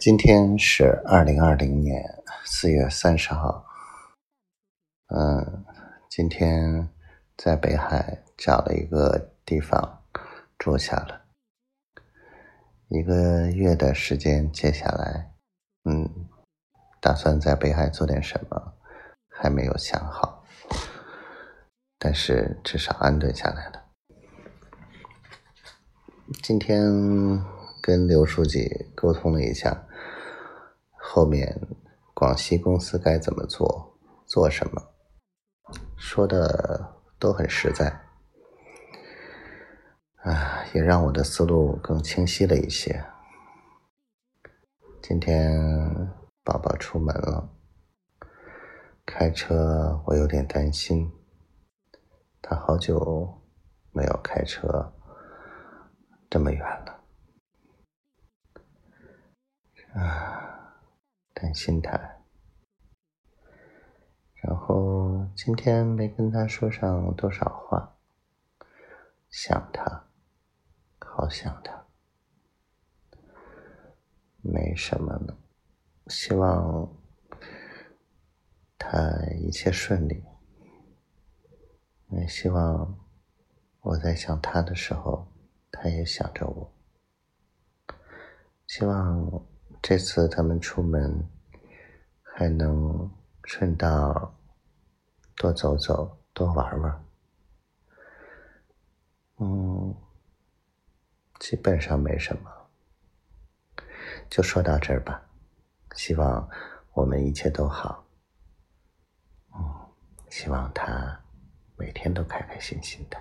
今天是二零二零年四月三十号。嗯，今天在北海找了一个地方住下了，一个月的时间。接下来，嗯，打算在北海做点什么，还没有想好，但是至少安顿下来了。今天。跟刘书记沟通了一下，后面广西公司该怎么做，做什么，说的都很实在，啊，也让我的思路更清晰了一些。今天宝宝出门了，开车我有点担心，他好久没有开车这么远了。啊，担心他，然后今天没跟他说上多少话，想他，好想他，没什么呢，希望他一切顺利，也希望我在想他的时候，他也想着我，希望。这次他们出门，还能顺道多走走，多玩玩。嗯，基本上没什么，就说到这儿吧。希望我们一切都好。嗯，希望他每天都开开心心的。